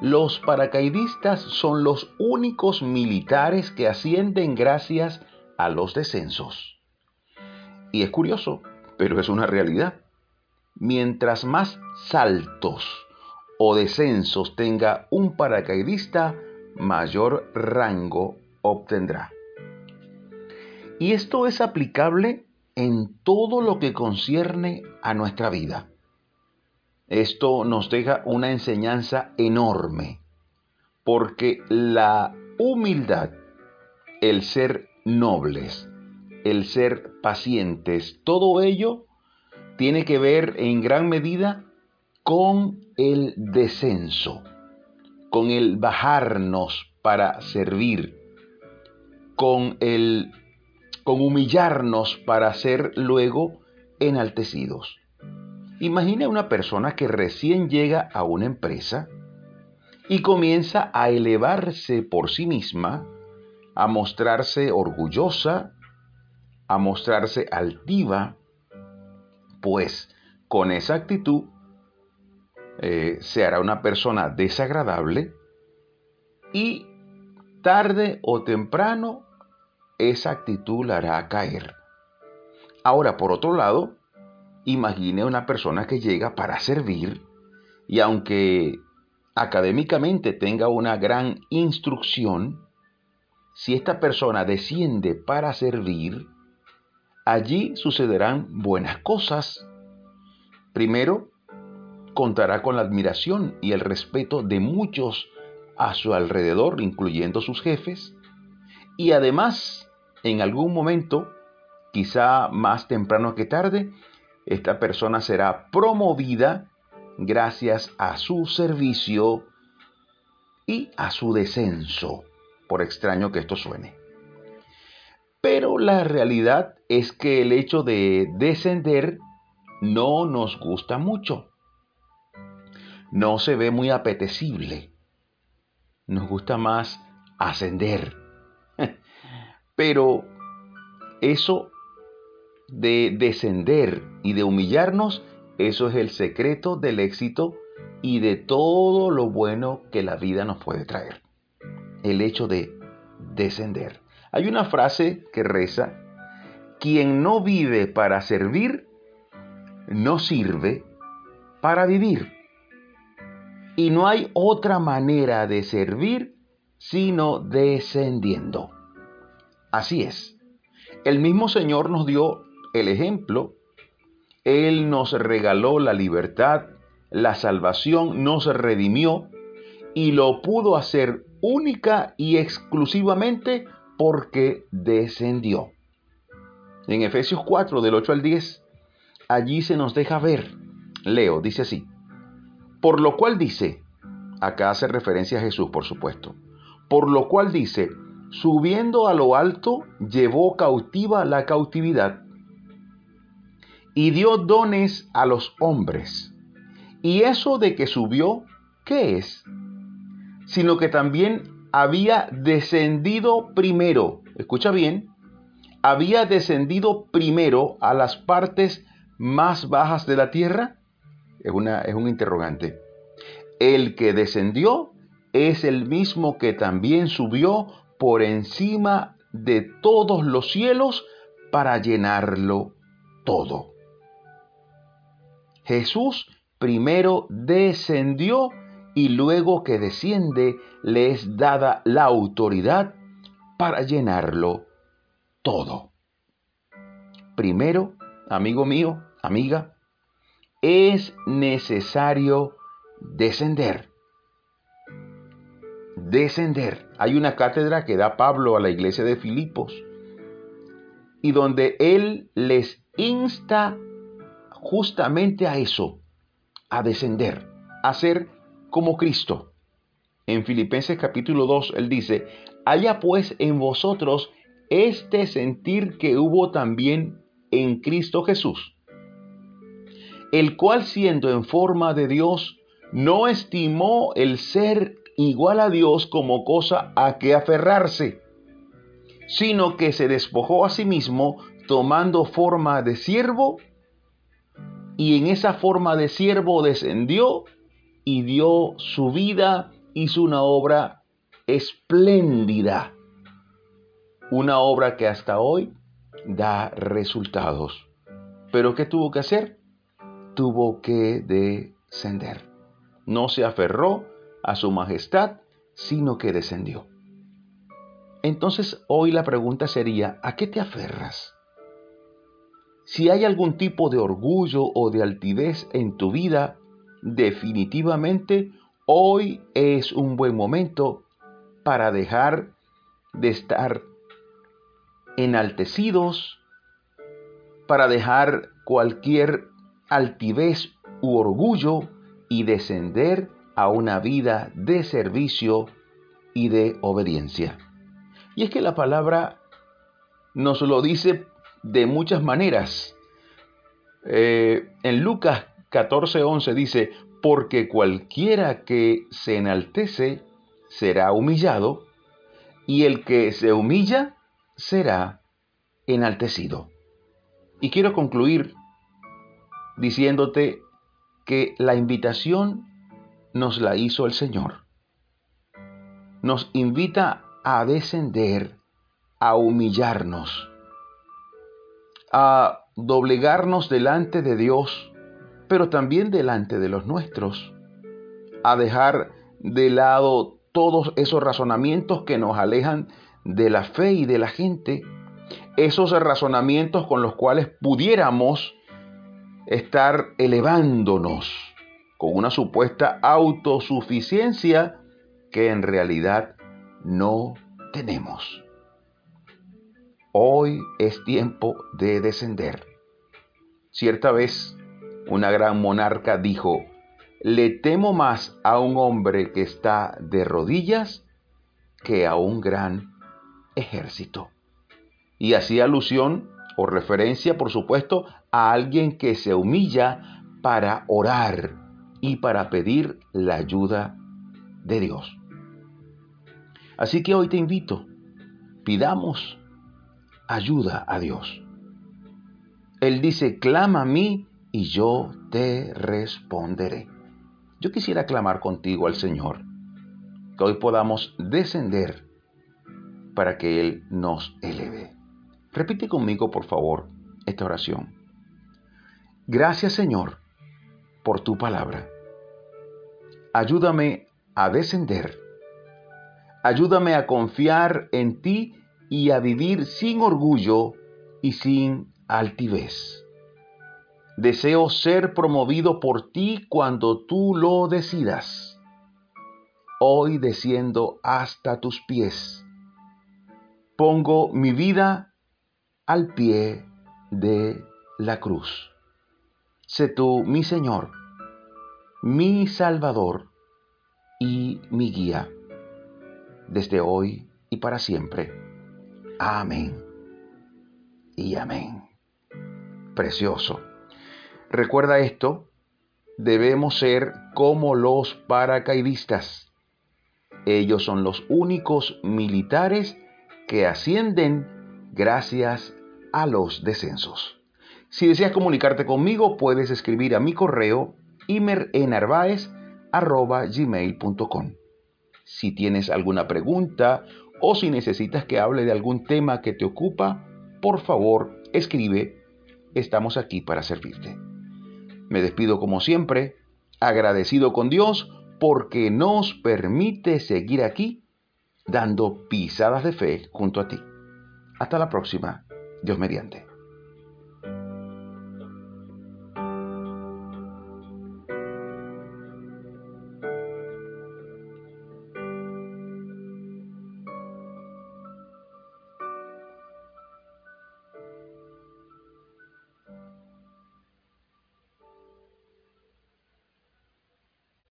los paracaidistas son los únicos militares que ascienden gracias a los descensos. Y es curioso, pero es una realidad. Mientras más saltos o descensos tenga un paracaidista, mayor rango obtendrá. Y esto es aplicable en todo lo que concierne a nuestra vida. Esto nos deja una enseñanza enorme, porque la humildad, el ser nobles, el ser pacientes, todo ello tiene que ver en gran medida con el descenso, con el bajarnos para servir, con el con humillarnos para ser luego enaltecidos. Imagina una persona que recién llega a una empresa y comienza a elevarse por sí misma, a mostrarse orgullosa, a mostrarse altiva, pues con esa actitud eh, se hará una persona desagradable y tarde o temprano esa actitud la hará caer. Ahora, por otro lado, imagine una persona que llega para servir y aunque académicamente tenga una gran instrucción, si esta persona desciende para servir, allí sucederán buenas cosas. Primero, contará con la admiración y el respeto de muchos a su alrededor, incluyendo sus jefes, y además, en algún momento, quizá más temprano que tarde, esta persona será promovida gracias a su servicio y a su descenso, por extraño que esto suene. Pero la realidad es que el hecho de descender no nos gusta mucho no se ve muy apetecible. Nos gusta más ascender. Pero eso de descender y de humillarnos, eso es el secreto del éxito y de todo lo bueno que la vida nos puede traer. El hecho de descender. Hay una frase que reza, quien no vive para servir, no sirve para vivir. Y no hay otra manera de servir sino descendiendo. Así es. El mismo Señor nos dio el ejemplo. Él nos regaló la libertad, la salvación, nos redimió y lo pudo hacer única y exclusivamente porque descendió. En Efesios 4 del 8 al 10, allí se nos deja ver, leo, dice así, por lo cual dice, acá hace referencia a Jesús, por supuesto, por lo cual dice, subiendo a lo alto, llevó cautiva la cautividad y dio dones a los hombres. Y eso de que subió, ¿qué es? Sino que también había descendido primero, escucha bien, había descendido primero a las partes más bajas de la tierra es, una, es un interrogante. El que descendió es el mismo que también subió por encima de todos los cielos para llenarlo todo. Jesús primero descendió y luego que desciende le es dada la autoridad para llenarlo todo. Primero, amigo mío, amiga, es necesario descender. Descender. Hay una cátedra que da Pablo a la iglesia de Filipos y donde él les insta justamente a eso, a descender, a ser como Cristo. En Filipenses capítulo 2 él dice, haya pues en vosotros este sentir que hubo también en Cristo Jesús el cual siendo en forma de Dios, no estimó el ser igual a Dios como cosa a que aferrarse, sino que se despojó a sí mismo tomando forma de siervo, y en esa forma de siervo descendió y dio su vida hizo una obra espléndida, una obra que hasta hoy da resultados. Pero ¿qué tuvo que hacer? Tuvo que descender. No se aferró a su majestad, sino que descendió. Entonces hoy la pregunta sería, ¿a qué te aferras? Si hay algún tipo de orgullo o de altivez en tu vida, definitivamente hoy es un buen momento para dejar de estar enaltecidos, para dejar cualquier altivez u orgullo y descender a una vida de servicio y de obediencia. Y es que la palabra nos lo dice de muchas maneras. Eh, en Lucas 14:11 dice, porque cualquiera que se enaltece será humillado, y el que se humilla será enaltecido. Y quiero concluir diciéndote que la invitación nos la hizo el Señor. Nos invita a descender, a humillarnos, a doblegarnos delante de Dios, pero también delante de los nuestros, a dejar de lado todos esos razonamientos que nos alejan de la fe y de la gente, esos razonamientos con los cuales pudiéramos estar elevándonos con una supuesta autosuficiencia que en realidad no tenemos. Hoy es tiempo de descender. Cierta vez, una gran monarca dijo, le temo más a un hombre que está de rodillas que a un gran ejército. Y hacía alusión o referencia, por supuesto, a alguien que se humilla para orar y para pedir la ayuda de Dios. Así que hoy te invito, pidamos ayuda a Dios. Él dice, clama a mí y yo te responderé. Yo quisiera clamar contigo al Señor, que hoy podamos descender para que Él nos eleve. Repite conmigo, por favor, esta oración. Gracias, Señor, por tu palabra. Ayúdame a descender. Ayúdame a confiar en ti y a vivir sin orgullo y sin altivez. Deseo ser promovido por ti cuando tú lo decidas. Hoy desciendo hasta tus pies. Pongo mi vida al pie de la cruz. Sé tú mi Señor, mi Salvador y mi guía, desde hoy y para siempre. Amén y amén. Precioso. Recuerda esto, debemos ser como los paracaidistas. Ellos son los únicos militares que ascienden gracias a los descensos. Si deseas comunicarte conmigo, puedes escribir a mi correo imerenarvaez.gmail.com Si tienes alguna pregunta o si necesitas que hable de algún tema que te ocupa, por favor, escribe. Estamos aquí para servirte. Me despido como siempre, agradecido con Dios porque nos permite seguir aquí dando pisadas de fe junto a ti. Hasta la próxima, Dios mediante.